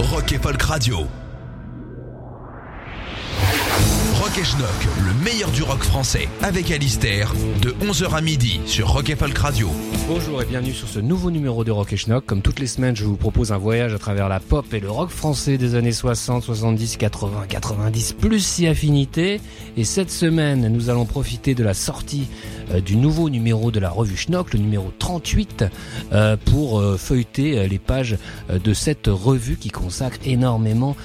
Rock et Folk Radio. Rock le meilleur du rock français, avec Alistair, de 11h à midi sur Rock et Folk Radio. Bonjour et bienvenue sur ce nouveau numéro de Rock et Schnock. Comme toutes les semaines, je vous propose un voyage à travers la pop et le rock français des années 60, 70, 80, 90, plus si affinité. Et cette semaine, nous allons profiter de la sortie euh, du nouveau numéro de la revue Schnock, le numéro 38, euh, pour euh, feuilleter les pages de cette revue qui consacre énormément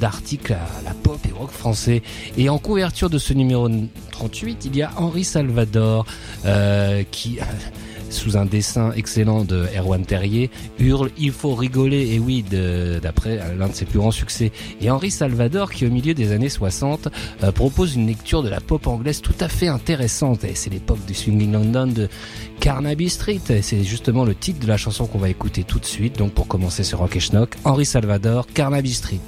d'articles à la pop et rock français. Et en couverture de ce numéro 38, il y a Henri Salvador euh, qui sous un dessin excellent de Erwan Terrier, hurle Il faut rigoler, et oui, d'après l'un de ses plus grands succès. Et Henri Salvador, qui au milieu des années 60, euh, propose une lecture de la pop anglaise tout à fait intéressante. Et c'est l'époque du Swinging London de Carnaby Street. Et c'est justement le titre de la chanson qu'on va écouter tout de suite. Donc pour commencer ce Rock et Schnock, Henri Salvador, Carnaby Street.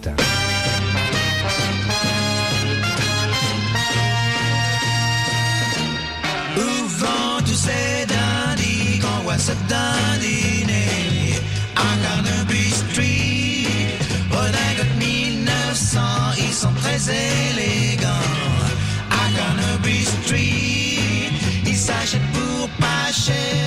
Qu'on voit se dandiner à Carnaby Street? Redingote 1900, ils sont très élégants à Carnaby Street. Ils s'achètent pour pas cher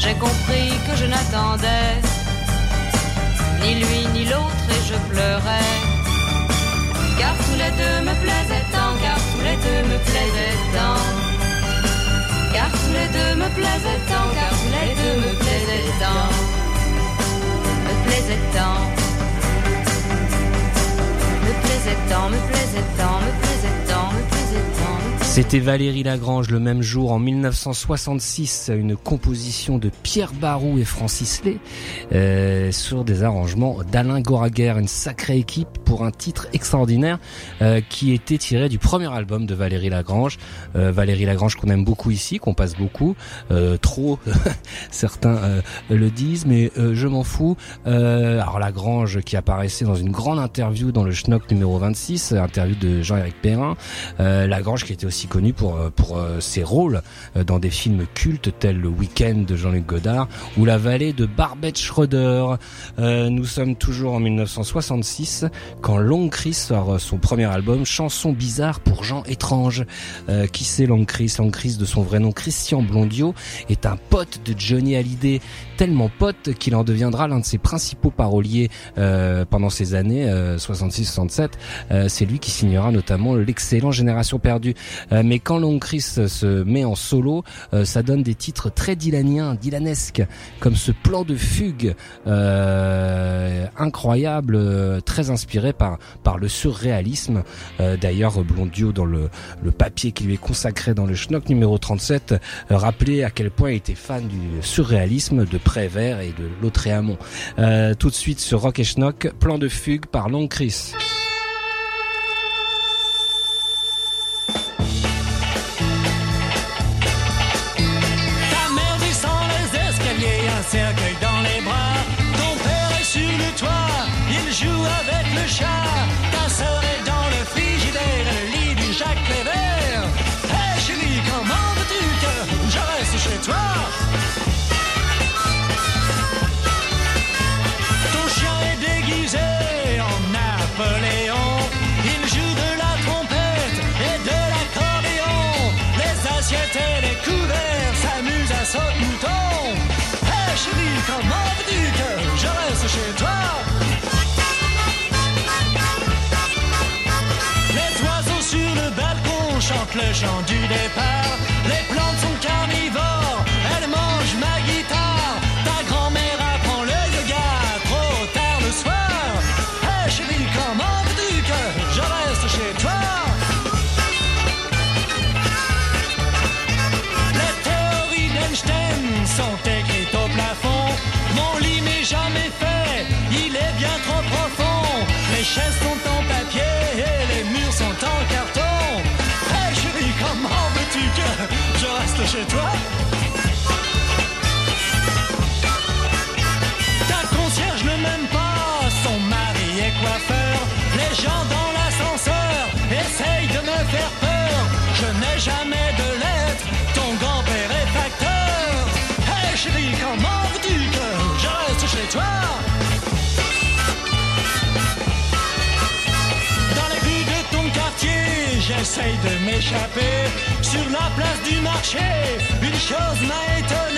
j'ai compris que je n'attendais ni lui ni l'autre et je pleurais. Car tous les deux me plaisaient tant, car tous les deux me plaisaient tant. Car tous les deux me plaisaient tant, car tous les deux me plaisaient tant. Me plaisaient tant. Me plaisaient tant, me plaisaient tant, me plaisaient tant, C'était Valérie Lagrange le même jour en 1966, une composition de Pierre Barou et Francis Lay euh, sur des arrangements d'Alain Goraguer, une sacrée équipe pour un titre extraordinaire euh, qui était tiré du premier album de Valérie Lagrange. Euh, Valérie Lagrange qu'on aime beaucoup ici, qu'on passe beaucoup, trop certains le disent, mais je m'en fous. Alors Lagrange qui apparaissait dans une grande interview dans le Schnock numéro 26, interview de Jean-Éric Perrin. Lagrange qui était aussi connu pour euh, pour euh, ses rôles euh, dans des films cultes tels Le Week-end de Jean-Luc Godard ou La Vallée de Barbette Schroeder. Nous sommes toujours en 1966 quand Long Chris sort son premier album Chanson bizarre pour gens étranges. Qui c'est Long Chris? Long Chris de son vrai nom Christian Blondio est un pote de Johnny Hallyday, tellement pote qu'il en deviendra l'un de ses principaux paroliers pendant ces années euh, 66-67. Euh, c'est lui qui signera notamment l'excellent Génération perdue. Euh, mais quand Long Chris se met en solo, euh, ça donne des titres très dylaniens, dylanesques, comme ce plan de fugue euh, incroyable, très inspiré par par le surréalisme. D'ailleurs, Blondio dans le le papier qui lui est consacré dans le Schnock numéro 37 euh, rappelait à quel point il était fan du surréalisme de Prévert et de Lautréamont. Tout de suite sur Rock et Schnock, plan de fugue par Long Chris. Le chant du départ. Ta concierge ne m'aime pas, son mari est coiffeur. Les gens dans l'ascenseur essayent de me faire peur. Je n'ai jamais de lettres, ton grand-père est facteur. Hé chérie, comment veux-tu que je reste chez toi? J'essaye de m'échapper. Sur la place du marché, une chose m'a étonné.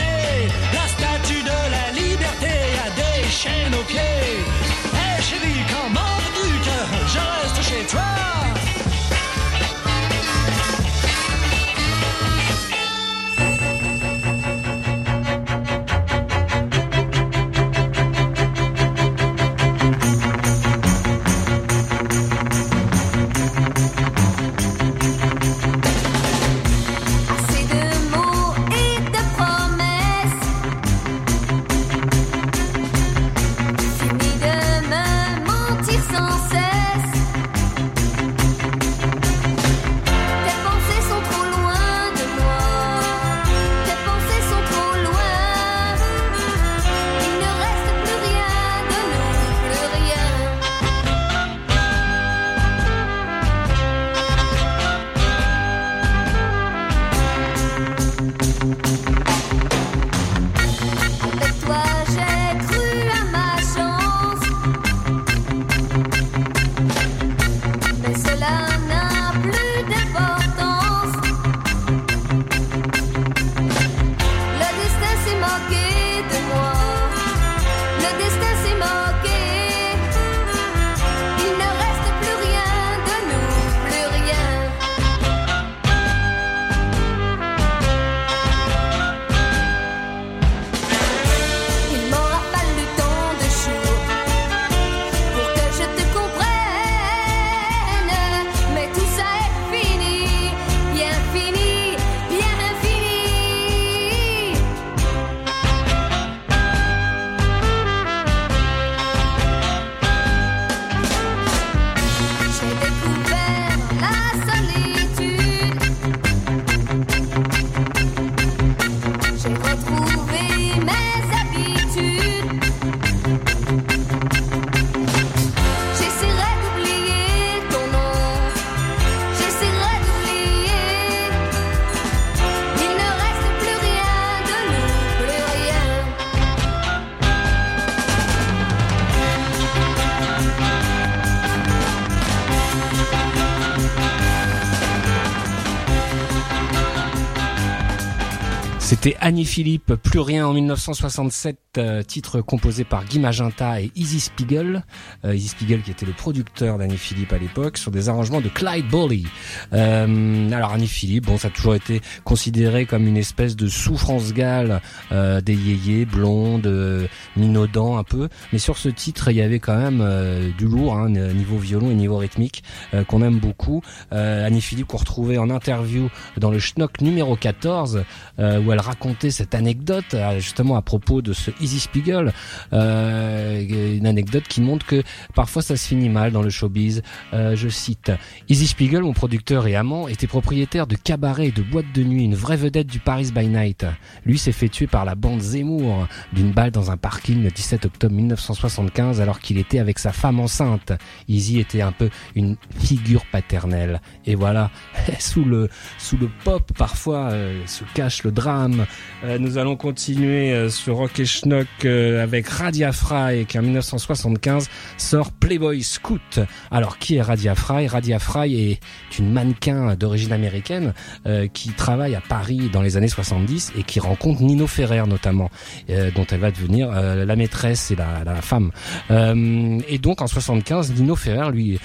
C'était Annie Philippe, Plus rien en 1967, euh, titre composé par Guy Magenta et Easy Spiegel. Euh, Easy Spiegel qui était le producteur d'Annie Philippe à l'époque, sur des arrangements de Clyde Bowley. Euh, alors Annie Philippe, bon, ça a toujours été considéré comme une espèce de souffrance gale euh, des yéyés, blonde, euh, minaudant un peu. Mais sur ce titre, il y avait quand même euh, du lourd, hein, niveau violon et niveau rythmique, euh, qu'on aime beaucoup. Euh, Annie Philippe qu'on retrouvait en interview dans le Schnock numéro 14, euh, où elle racontait cette anecdote euh, justement à propos de ce Easy Spiegel, euh, une anecdote qui montre que parfois ça se finit mal dans le showbiz. Euh, je cite Easy Spiegel, mon producteur et amant, était propriétaire de cabaret et de boîte de nuit, une vraie vedette du Paris by Night. Lui s'est fait tuer par la bande Zemmour d'une balle dans un parking le 17 octobre 1975 alors qu'il était avec sa femme enceinte. Easy était un peu une figure paternelle. Et voilà, sous le sous le pop parfois se cache le drame. Euh, nous allons continuer euh, sur Rock et Schnock euh, avec Radia Fry qui en 1975 sort Playboy Scout. Alors qui est Radia Fry? Radia Fry est une mannequin d'origine américaine euh, qui travaille à Paris dans les années 70 et qui rencontre Nino Ferrer notamment, dont elle va devenir la maîtresse et la, femme. Et donc en 75, Nino Ferrer lui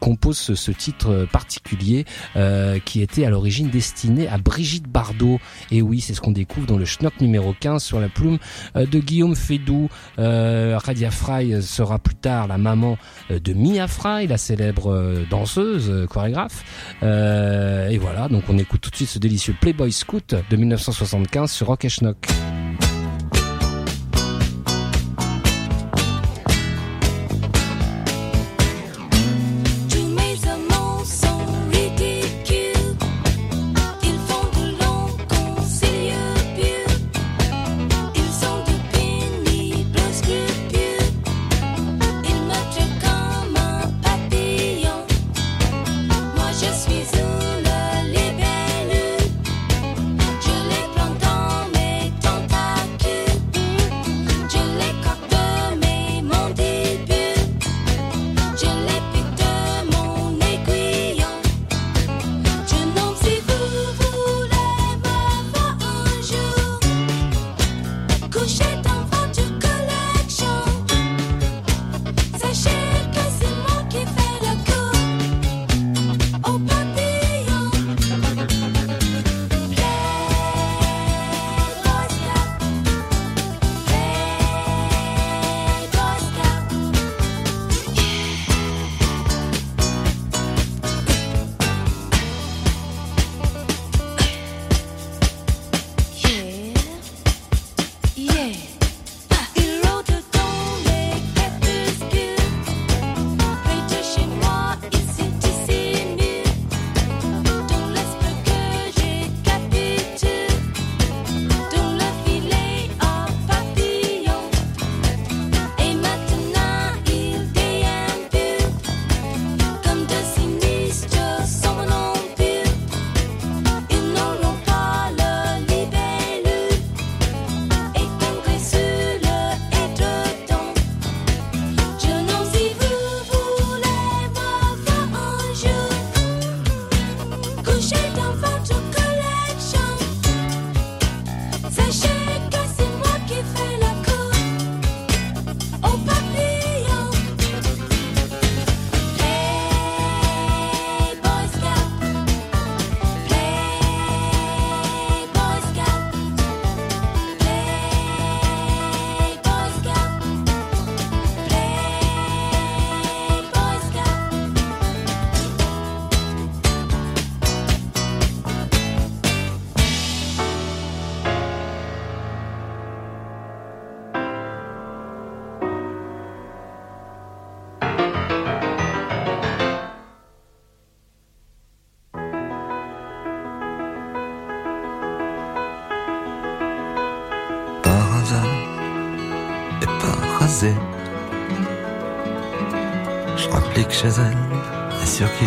compose ce, ce titre particulier qui était à l'origine destiné à Brigitte Bardot. Et oui, c'est ce qu'on découvre dans le Schnock numéro 15 sur la plume euh, de Guillaume Fédou. Euh, Radia Fry sera plus tard la maman euh, de Mia Fry, la célèbre euh, danseuse, chorégraphe. Et voilà, donc on écoute tout de suite ce délicieux Playboy Scout de 1975 sur Rock Schnock.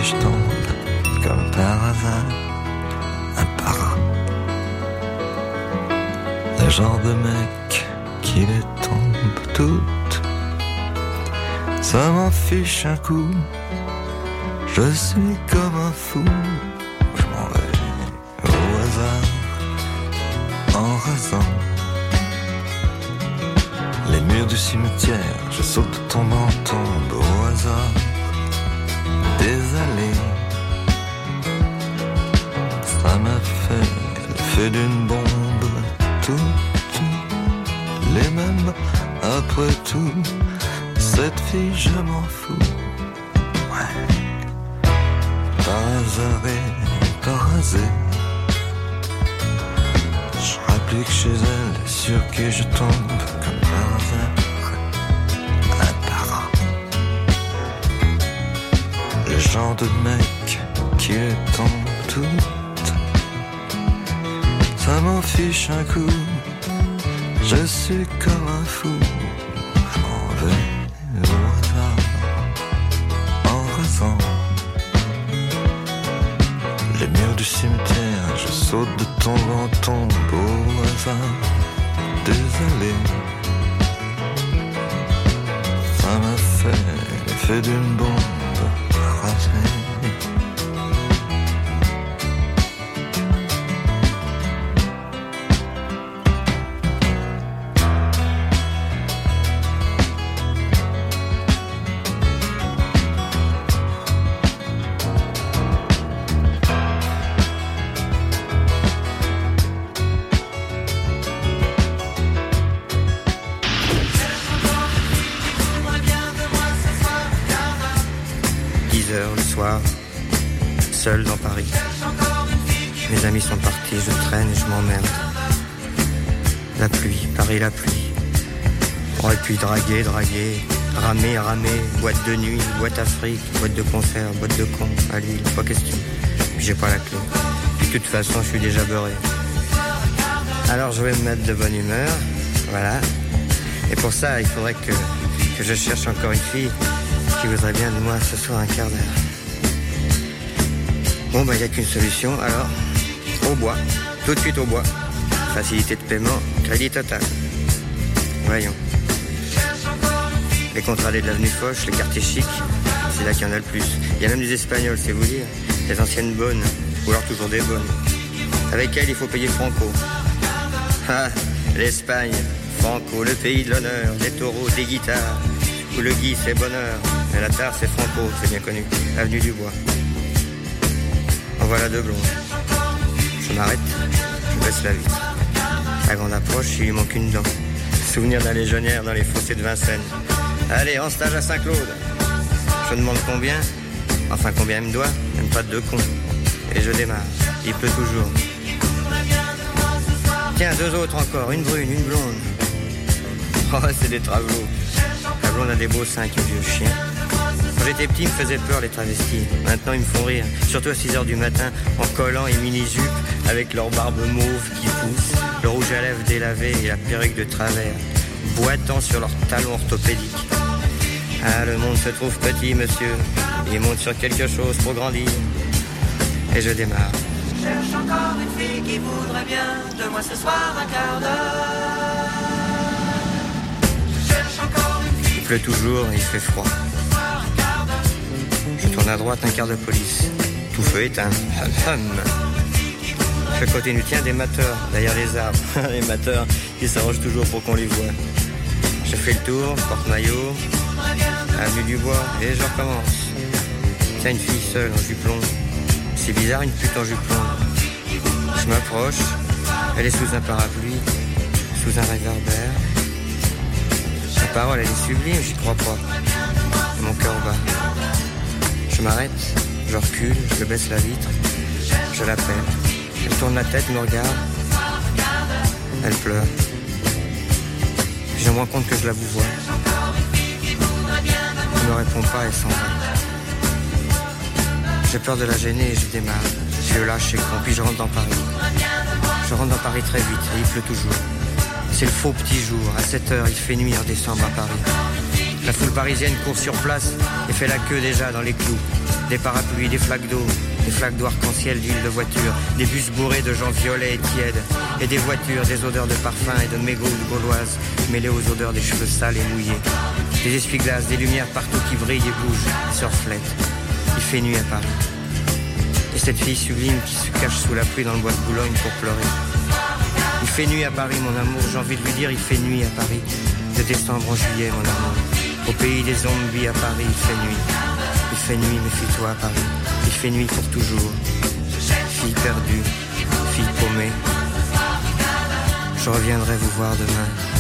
Je tombe, comme par hasard, un para. Le genre de mec qui les tombe toutes. Ça m'en fiche un coup, je suis comme un fou. D'une bombe. Tout, tout, les mêmes après tout. Cette fille, je m'en fous. Ouais. Par hasard et par hasard. Je rapplique chez elle, sur qui je tombe comme par hasard. Le genre de mec qui les tombe fiche un coup. Je suis comme un fou. Draguer, ramer, ramer, boîte de nuit, boîte Afrique, boîte de concert, boîte de con, à Lille, pas question. J'ai pas la clé. De toute façon, je suis déjà beurré. Alors je vais me mettre de bonne humeur, voilà. Et pour ça, il faudrait que, que je cherche encore une fille qui voudrait bien de moi ce soir un quart d'heure. Bon, bah, il n'y a qu'une solution, alors, au bois, tout de suite au bois. Facilité de paiement, crédit total. Voyons. Les contrats de l'avenue Foch, les quartiers chics, c'est là qu'il y en a le plus. Il y a même des Espagnols, c'est vous dire. Des anciennes bonnes, ou alors toujours des bonnes. Avec elles, il faut payer Franco. Ah, l'Espagne, Franco, le pays de l'honneur, des taureaux, des guitares. Où le gui, c'est bonheur. Et la tare, c'est Franco, c'est bien connu. Avenue du Bois. En voilà deux blondes. Je m'arrête, je baisse la vitre. À grande approche, il lui manque une dent. Souvenir d'un légionnaire dans les fossés de Vincennes. Allez, en stage à Saint-Claude. Je demande combien Enfin, combien il me doit Même pas de deux cons. Et je démarre. Il pleut toujours. Tiens, deux autres encore. Une brune, une blonde. Oh, c'est des travelots. La blonde a des beaux seins qui vieux chien. Quand j'étais petit, ils me faisaient peur les travestis. Maintenant, ils me font rire. Surtout à 6 heures du matin, en collant et mini-jupe, avec leur barbe mauve qui pousse, le rouge à lèvres délavé et la perruque de travers, boitant sur leurs talons orthopédiques. Ah, le monde se trouve petit, monsieur. Il monte sur quelque chose pour grandir. Et je démarre. Cherche encore une fille qui voudrait bien de moi ce soir un quart d'heure. Cherche encore une fille Il pleut toujours il fait froid. Je tourne à droite, un quart de police. Tout feu éteint. Hum, hum. Je continue, tiens, des mateurs derrière les arbres. les mateurs, ils s'arrangent toujours pour qu'on les voit. Je fais le tour, porte-maillot, avenue du bois, et je recommence. Tiens, une fille seule en jupon. C'est bizarre, une pute en jupon. Je m'approche, elle est sous un parapluie, sous un réverbère. Sa parole, elle est sublime, j'y crois pas. Mon cœur bat. Je m'arrête, je recule, je baisse la vitre, je l'appelle. Elle tourne la tête, me regarde. Elle pleure. Je me rends compte que je la vous vois. Elle ne répond pas, elle s'en va. J'ai peur de la gêner et je démarre. Je lâche et con, puis je rentre dans Paris. Je rentre dans Paris très vite et il pleut toujours. C'est le faux petit jour. À 7 heures, il fait nuit en décembre à Paris. La foule parisienne court sur place et fait la queue déjà dans les clous. Des parapluies, des flaques d'eau, des flaques d'eau arc-en-ciel d'huile de voiture, des bus bourrés de gens violets et tièdes, et des voitures, des odeurs de parfum et de mégots gauloises, mêlées aux odeurs des cheveux sales et mouillés. Des essuie-glaces, des lumières partout qui brillent et bougent, se reflètent. Il fait nuit à Paris. Et cette fille sublime qui se cache sous la pluie dans le bois de Boulogne pour pleurer. Il fait nuit à Paris, mon amour, j'ai envie de lui dire, il fait nuit à Paris. De décembre en juillet, mon amour. Au pays des zombies à Paris, il fait nuit. Il fait nuit, méfie-toi à Paris. Il fait nuit pour toujours. Fille perdue, fille paumée. Je reviendrai vous voir demain.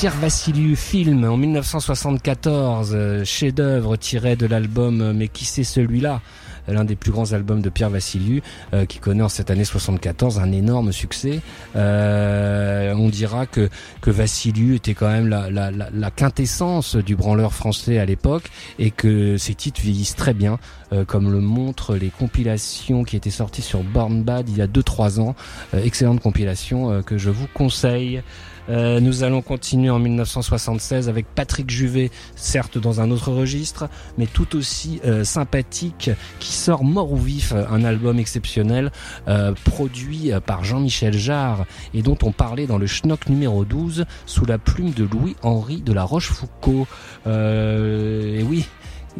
Pierre Vassiliou film en 1974, euh, chef-d'œuvre tiré de l'album euh, Mais qui c'est celui-là? L'un des plus grands albums de Pierre Vassiliou, euh, qui connaît en cette année 74 un énorme succès. Euh, on dira que que Vassiliou était quand même la, quintessence du branleur français à l'époque et que ses titres vieillissent très bien, euh, comme le montrent les compilations qui étaient sorties sur Born Bad il y a 2-3 ans. Euh, excellente compilation euh, que je vous conseille. Euh, nous allons continuer en 1976 avec Patrick Juvet, certes dans un autre registre, mais tout aussi euh, sympathique, qui sort Mort ou Vif, un album exceptionnel euh, produit par Jean-Michel Jarre et dont on parlait dans le Schnock numéro 12 sous la plume de Louis-Henri de la Rochefoucauld. et oui,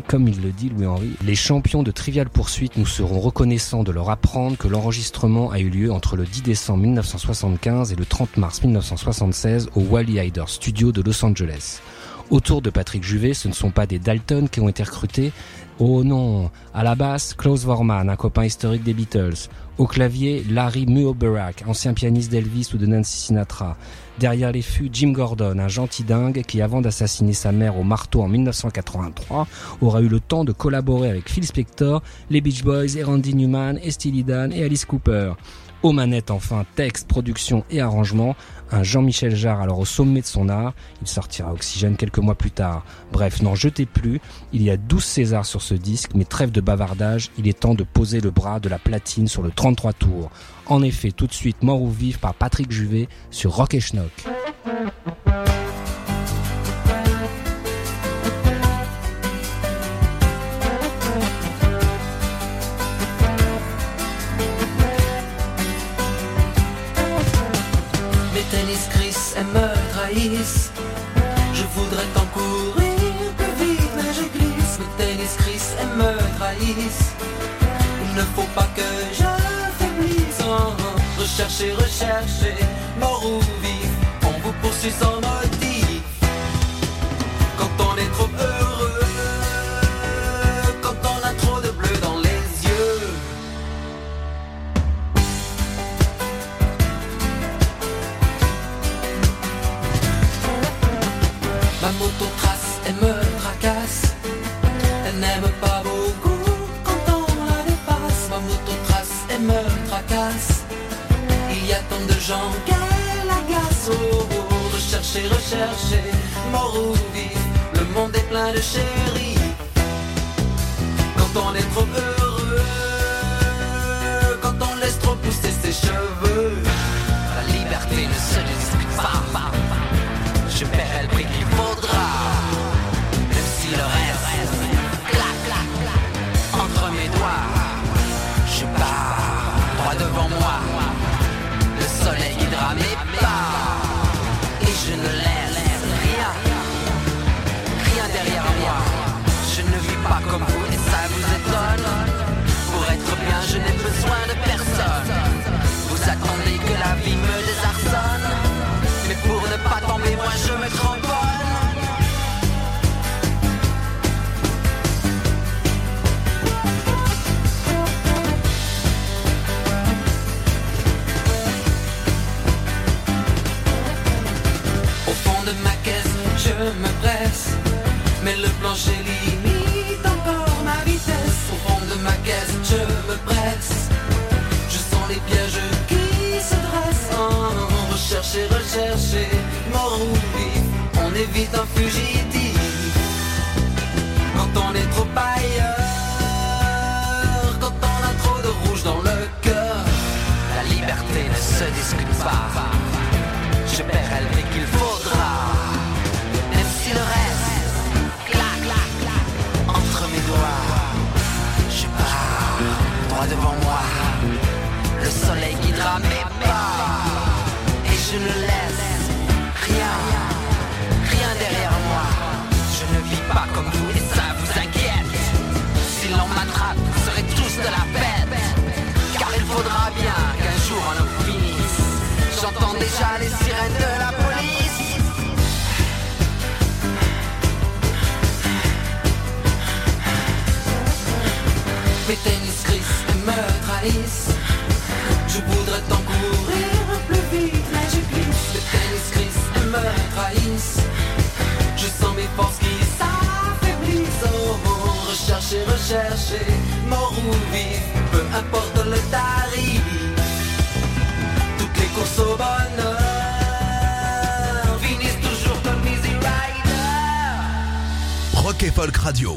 comme il le dit Louis-Henri, les champions de Trivial Poursuite nous seront reconnaissants de leur apprendre que l'enregistrement a eu lieu entre le 10 décembre 1975 et le 30 mars 1976 au Wally Hyder Studio de Los Angeles. Autour de Patrick Juvet, ce ne sont pas des Dalton qui ont été recrutés. Oh non, à la basse, Klaus Vorman, un copain historique des Beatles. Au clavier, Larry Muoberak, ancien pianiste d'Elvis ou de Nancy Sinatra. Derrière les fûts, Jim Gordon, un gentil dingue qui, avant d'assassiner sa mère au marteau en 1983, aura eu le temps de collaborer avec Phil Spector, les Beach Boys et Randy Newman et Steely Dan et Alice Cooper. Aux manettes enfin, texte, production et arrangement, un Jean-Michel Jarre alors au sommet de son art, il sortira Oxygène quelques mois plus tard. Bref, n'en jetez plus, il y a 12 Césars sur ce disque, mais trêve de bavardage, il est temps de poser le bras de la platine sur le 33 tours. En effet, tout de suite, Mort ou Vif par Patrick Juvet sur Rock et Schnock. Tennis Chris, elles me trahissent. Je voudrais t'en courir plus vite, mais je glisse. Mes tennis Chris, elles me trahissent. Il ne faut pas que je faiblisse. Oh, oh. Rechercher, rechercher, mort ou vif. On vous poursuit sans motif. Quand on est trop heureux, l'autotrace, elle me tracasse. Elle n'aime pas beaucoup quand on la dépasse. Ma moto trace, elle me tracasse. Il y a tant de gens qu'elle agace. Oh, oh, rechercher, rechercher, mort ou vie, le monde est plein de chéris. Quand on est trop heureux, quand on laisse trop pousser ses cheveux, la liberté ne se discute pas. Je paierai le prix qu'il faudra, Le plancher limite encore ma vitesse. Au fond de ma caisse, je me presse. Je sens les pièges qui se dressent. Oh, rechercher, rechercher, mort ou vif. On évite un fugitif. Quand on est trop ailleurs, quand on a trop de rouge dans le cœur, la liberté ne se discute pas. Je paierai le Je pars droit devant moi. Le soleil guidera mes pas. Et je ne laisse rien, rien derrière moi. Je ne vis pas comme vous et rechercher, mort ou peu importe le tarif. Toutes les courses au bonheur finissent toujours comme Easy Rider. Rock et Folk Radio.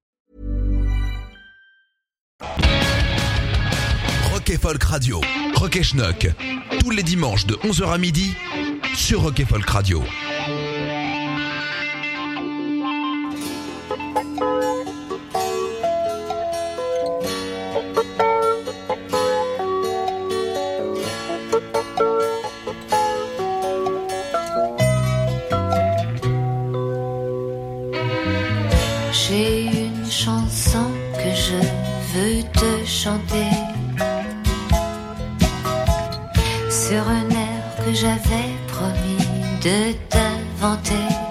Rock et Folk Radio. Rock et Schnock. Tous les dimanches de 11h à midi sur Rock et Folk Radio. Veux te chanter sur un air que j'avais promis de t'inventer.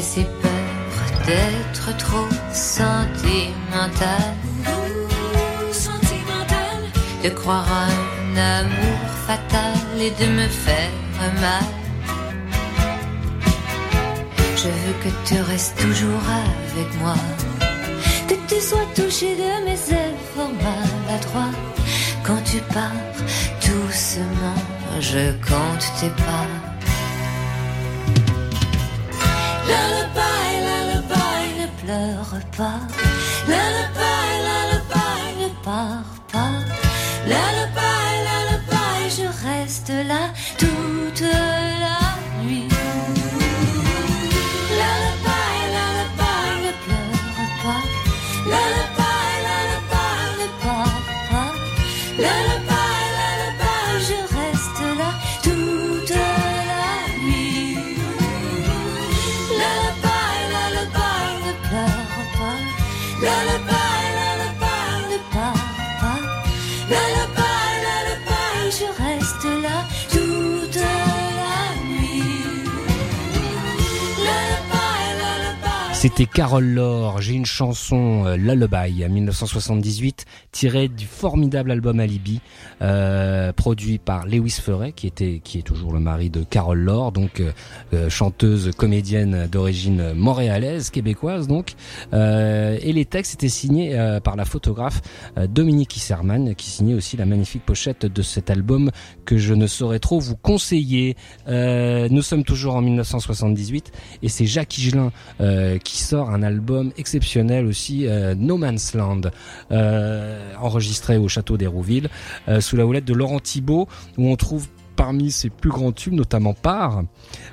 J'ai peur d'être trop sentimentale. Sentimentale. De croire à un amour fatal et de me faire mal. Je veux que tu restes toujours avec moi. Que tu sois touché de mes efforts maladroits. Quand tu pars doucement, je compte tes pas. Lullaby, ne pleure pas. C'était Carole Laure, j'ai une chanson euh, Lullaby 1978 tirée du formidable album Alibi euh, produit par Lewis Ferret qui était qui est toujours le mari de Carole Laure donc euh, euh, chanteuse comédienne d'origine montréalaise québécoise donc et les textes étaient signés par la photographe Dominique Isserman qui signait aussi la magnifique pochette de cet album que je ne saurais trop vous conseiller. Nous sommes toujours en 1978 et c'est Jacques Higelin qui sort un album exceptionnel aussi, euh, No Man's Land, euh, enregistré au château d'Hérouville, euh, sous la houlette de Laurent Thibault, où on trouve parmi ses plus grands tubes, notamment Par,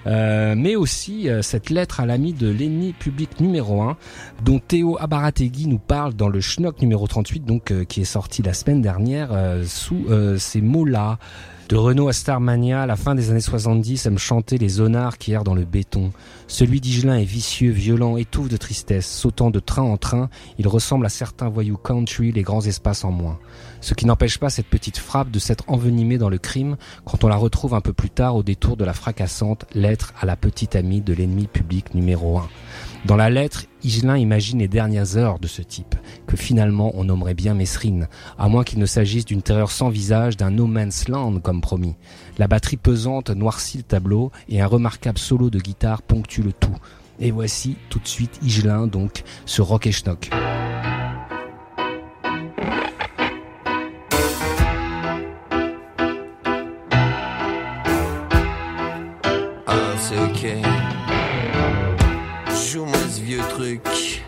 mais aussi cette lettre à l'ami de l'ennemi public numéro 1, dont Théo Abarategui nous parle dans le Schnock numéro 38, donc qui est sorti la semaine dernière sous ces mots-là. De Renault à Starmania, à la fin des années 70, aime chanter les zonards qui errent dans le béton. Celui d'Igelin est vicieux, violent, étouffe de tristesse, sautant de train en train, il ressemble à certains voyous country, les grands espaces en moins. Ce qui n'empêche pas cette petite frappe de s'être envenimée dans le crime quand on la retrouve un peu plus tard au détour de la fracassante lettre à la petite amie de l'ennemi public numéro 1. Dans la lettre, Higelin imagine les dernières heures de ce type, que finalement on nommerait bien Mesrine, à moins qu'il ne s'agisse d'une terreur sans visage, d'un no man's land comme promis. La batterie pesante noircit le tableau et un remarquable solo de guitare ponctue le tout. Et voici tout de suite Higelin donc, ce rock et schnock. Truc.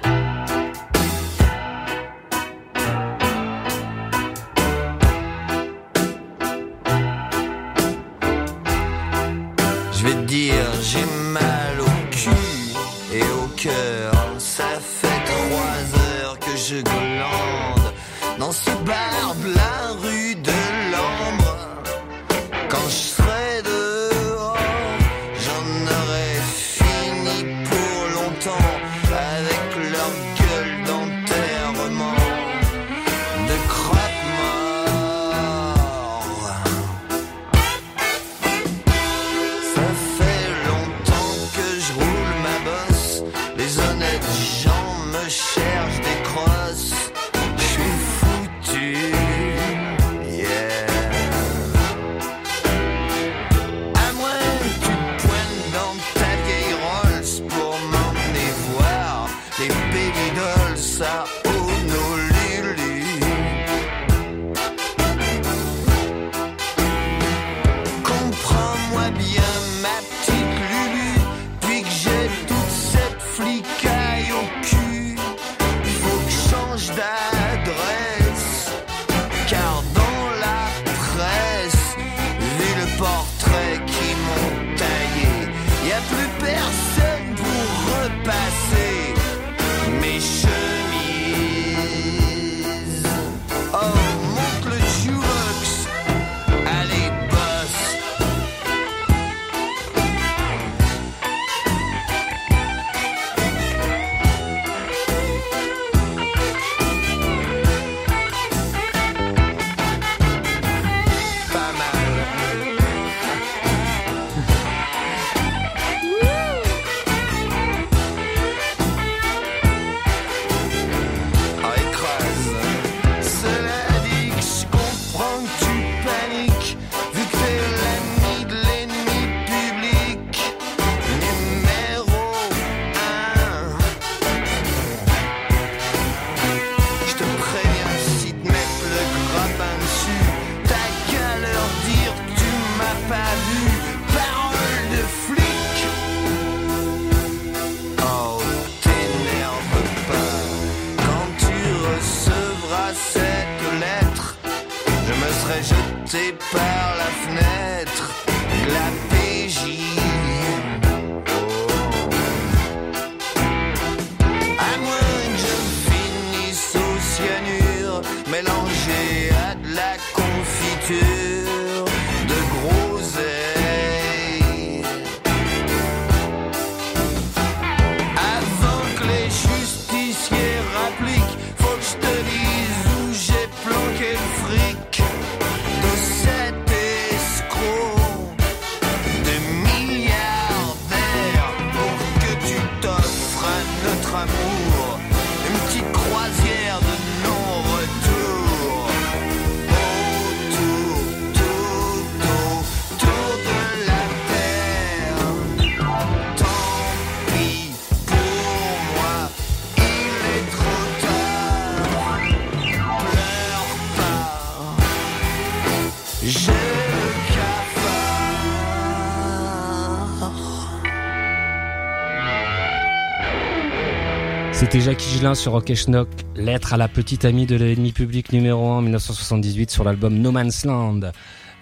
C'était Jackie Gelin sur Rock Schnock, lettre à la petite amie de l'ennemi public numéro 1 en 1978 sur l'album No Man's Land.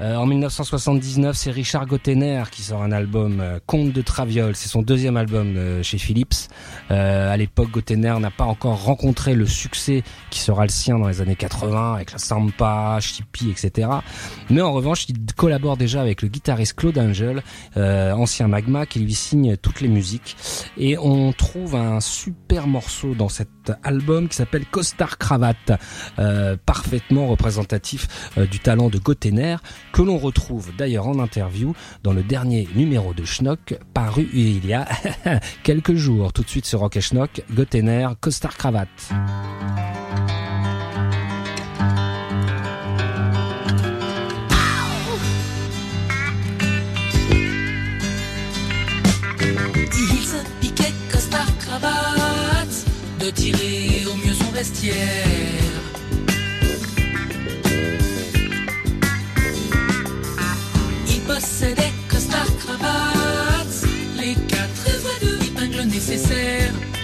Euh, en 1979, c'est Richard Gottener qui sort un album euh, Conte de Traviole. C'est son deuxième album euh, chez Philips. Euh, à l'époque, Gottener n'a pas encore rencontré le succès qui sera le sien dans les années 80 avec la Sampa, Chippy, etc. Mais en revanche, il collabore déjà avec le guitariste Claude Angel, ancien Magma, qui lui signe toutes les musiques. Et on trouve un super morceau dans cet album qui s'appelle Costard Cravate, parfaitement représentatif du talent de Gottener, que l'on retrouve d'ailleurs en interview dans le dernier numéro de Schnock, paru il y a quelques jours. Tout de suite sur Rock et Schnock, piquait costard cravate de tirer au mieux son vestiaire. Épingles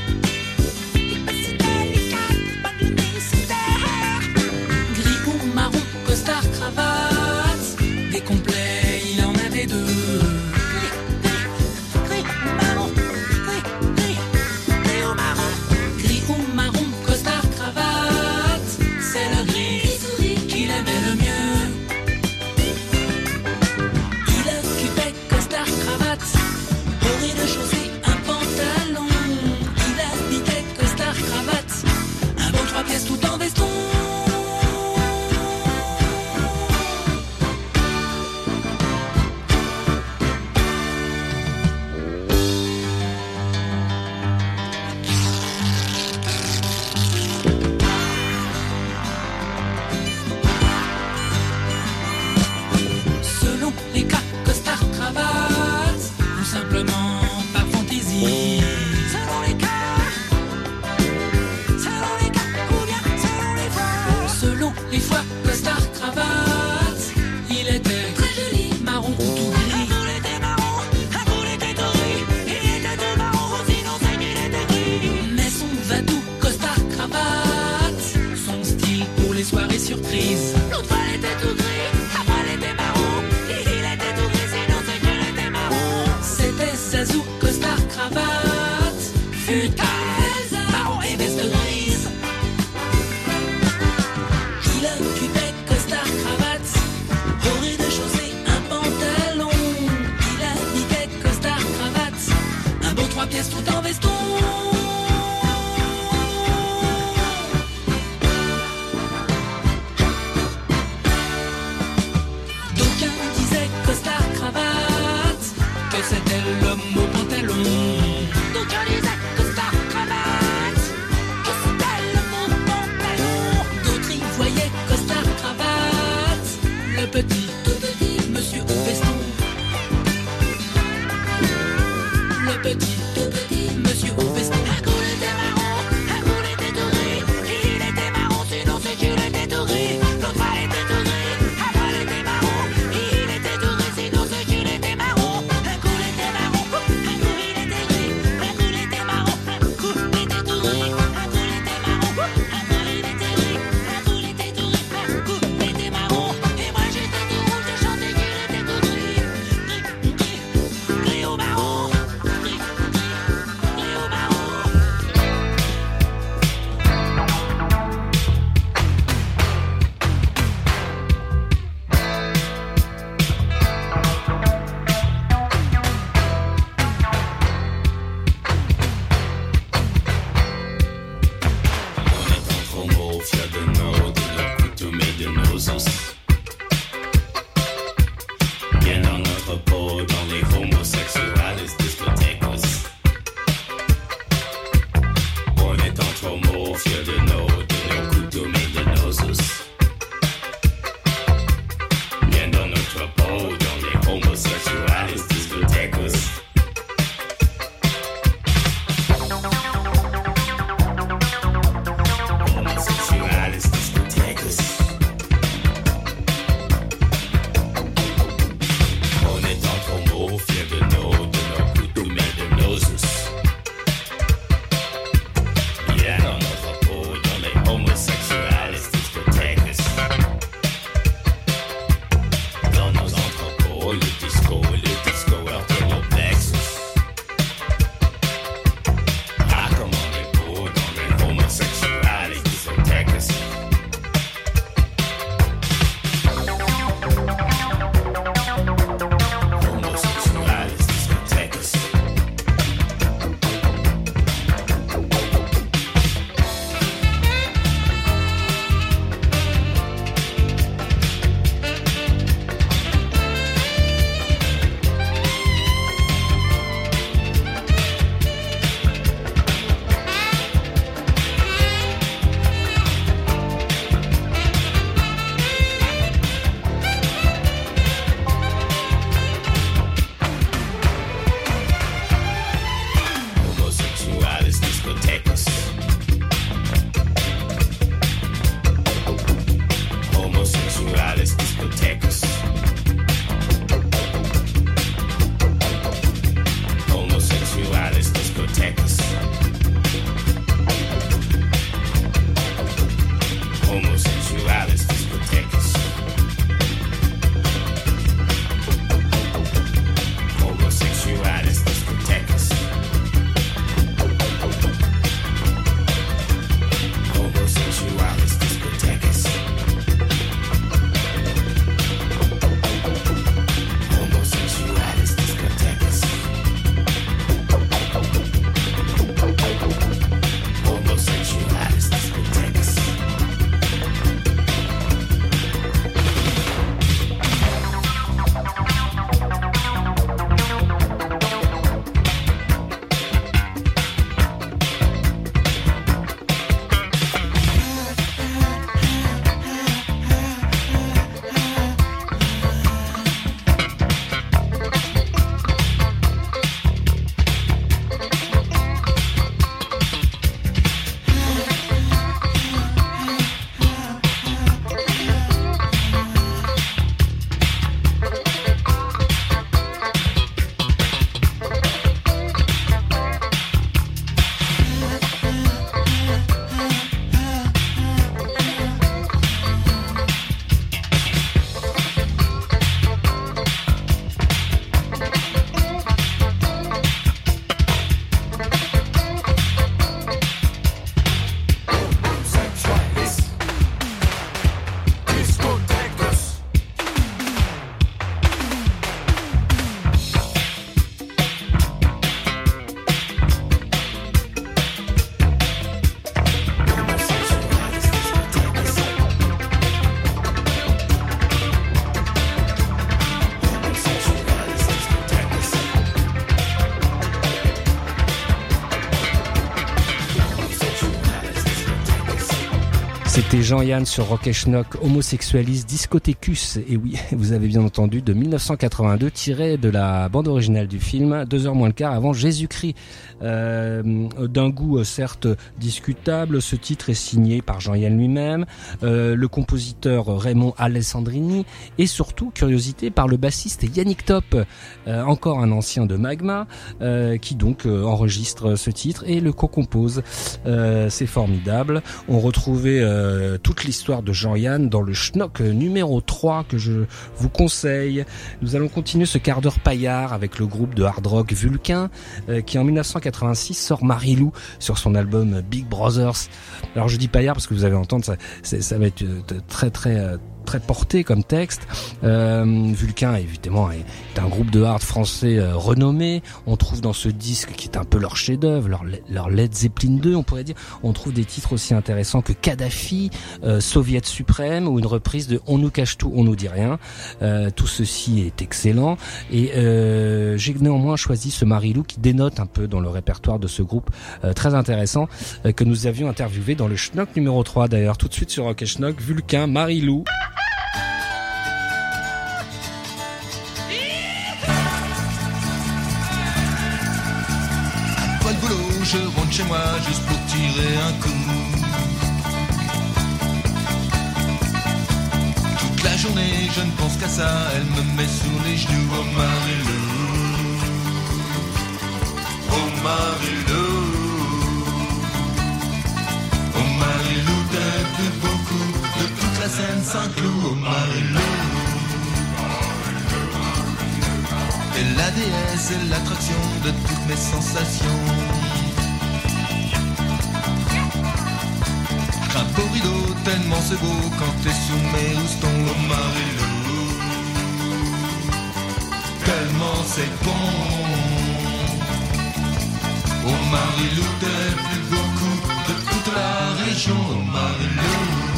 C'était Jean-Yann sur Rock et Schnock. Et oui, vous avez bien entendu, de 1982, tiré de la bande originale du film, deux heures moins le quart avant Jésus-Christ. Euh, D'un goût euh, certes discutable, ce titre est signé par Jean-Yann lui-même, euh, le compositeur Raymond Alessandrini, et surtout, curiosité, par le bassiste Yannick Top, euh, encore un ancien de Magma, euh, qui donc euh, enregistre ce titre et le co-compose. C'est formidable. On retrouvait euh, toute l'histoire de Jean-Yann dans le Schnock numéro 3 que je vous conseille. Nous allons continuer ce quart d'heure paillard avec le groupe de hard rock Vulcain euh, qui en 1986 sort Marilou sur son album Big Brothers. Alors je dis paillard parce que vous allez entendre ça, ça va être euh, très très euh, très porté comme texte. Euh, Vulcain, évidemment, est, un groupe de hard français euh, renommé. On trouve dans ce disque, qui est un peu leur chef-d'œuvre, leur, leur Led Zeppelin 2, on pourrait dire, on trouve des titres aussi intéressants que Kadhafi, euh, Soviet suprême, ou une reprise de On nous cache tout, on nous dit rien. Euh, tout ceci est excellent. Et euh, j'ai néanmoins choisi ce Marilou qui dénote un peu dans le répertoire de ce groupe très intéressant que nous avions interviewé dans le Schnock numéro 3 d'ailleurs, tout de suite sur Rock et Schnock, Vulcain, Marilou. Toute la journée, je ne pense qu'à ça, elle me met sur les genoux. Oh Marilou, oh Marilou, oh Marilou, t'es plus beaucoup de toute la scène Saint-Cloud. Oh Marilou. Et la déesse est l'attraction de toutes mes sensations. Un beau rideau, tellement c'est beau quand t'es sous mes roustons. Oh Marilou, tellement c'est bon. Oh Marilou, t'es plus beaucoup de toute la région. Oh Marilou.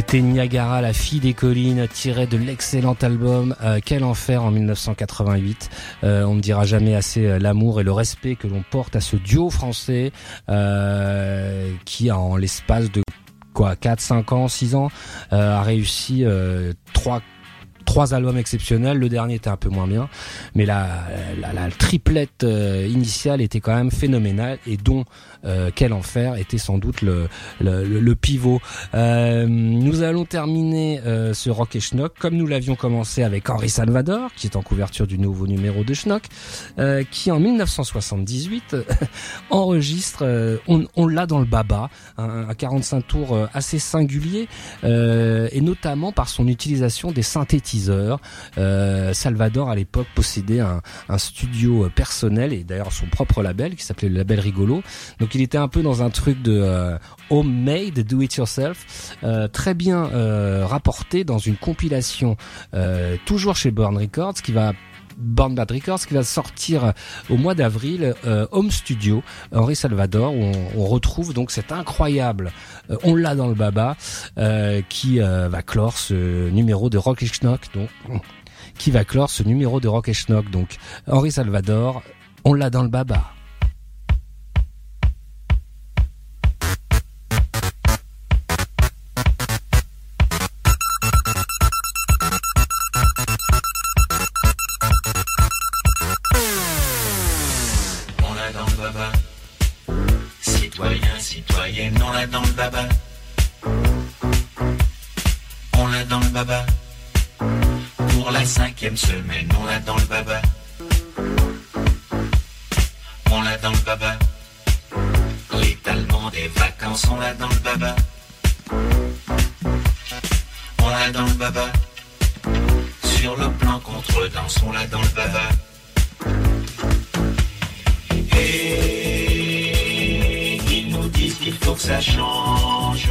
C'était Niagara, la fille des collines, tiré de l'excellent album euh, Quel enfer en 1988. Euh, on ne dira jamais assez euh, l'amour et le respect que l'on porte à ce duo français euh, qui, en l'espace de quoi 4, 5 ans, 6 ans, euh, a réussi euh, trois trois albums exceptionnels. Le dernier était un peu moins bien, mais la, la, la triplette euh, initiale était quand même phénoménale et dont euh, Quel enfer était sans doute le, le, le- pivot. Euh, nous allons terminer euh, ce Rock et Schnock comme nous l'avions commencé avec Henri Salvador, qui est en couverture du nouveau numéro de Schnock, euh, qui en 1978 enregistre, euh, on, on l'a dans le baba, un, un 45 tours assez singulier, et notamment par son utilisation des synthétiseurs. Euh, Salvador à l'époque possédait un, studio euh, personnel et d'ailleurs son propre label qui s'appelait le label Rigolo. Donc il était un peu dans un truc de euh, homemade, do it yourself, très bien rapporté dans une compilation toujours chez Born Records qui va Bad Records qui va sortir au mois d'avril euh, Home Studio Henri Salvador où on, retrouve donc cet incroyable euh, on l'a dans le baba euh, qui euh, va clore ce numéro de Rock et Schnock donc qui va clore ce numéro de Rock et Schnock. Donc Henri Salvador on l'a dans le baba semaine, on l'a dans le baba. On l'a dans le baba. L'étalement des vacances, on l'a dans le baba. On l'a dans le baba. Sur le plan contre-danse, on l'a dans le baba. Et ils nous disent qu'il faut que ça change.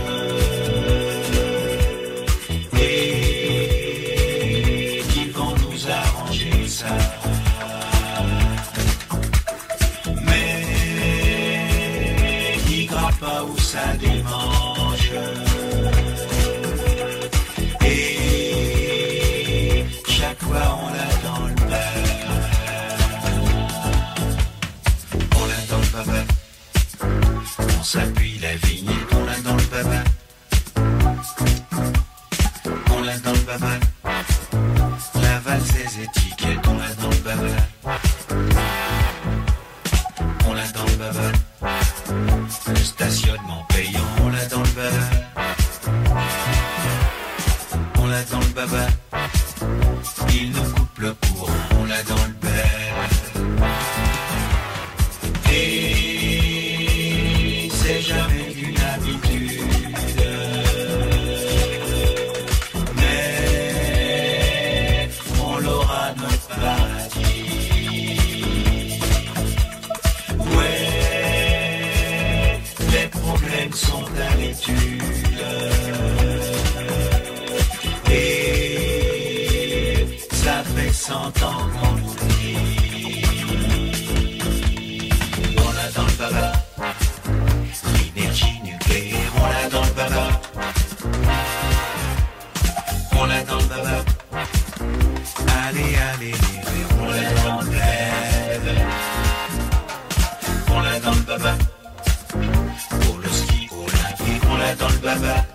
Dans le baba.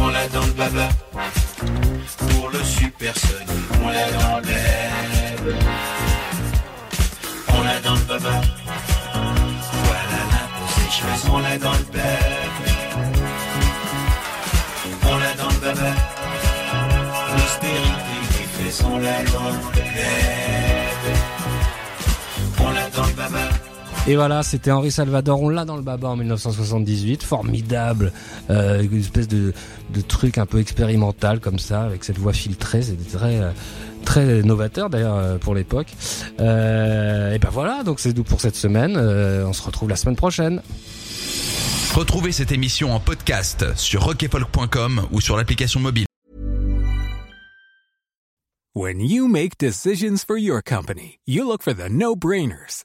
On l'a dans le baba. Pour le supersonique, on l'a dans le. On l'a dans le baba. Voilà sécheresse, on l'a dans le baba. On l'a dans le baba. L'austérité qui fait son l'a dans Et voilà, c'était Henri Salvador, on l'a dans le baba en 1978, formidable, euh, une espèce de, de truc un peu expérimental comme ça, avec cette voix filtrée, c'était très très novateur d'ailleurs euh, pour l'époque. Euh, et ben voilà, donc c'est tout pour cette semaine, Euh, on se retrouve la semaine prochaine. Retrouvez cette émission en podcast sur rockefolk.com ou sur l'application mobile. When you make decisions for your company, you look for the no-brainers.